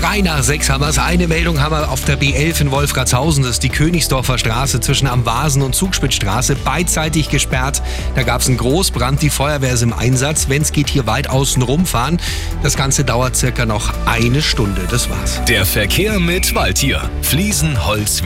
Drei nach sechs haben wir es. Eine Meldung haben wir auf der B11 in Wolfratshausen. Das ist die Königsdorfer Straße zwischen Amvasen und Zugspitzstraße. Beidseitig gesperrt. Da gab es einen Großbrand. Die Feuerwehr ist im Einsatz. Wenn es geht, hier weit außen rumfahren. Das Ganze dauert circa noch eine Stunde. Das war's. Der Verkehr mit Waldtier. Fliesen, Holz,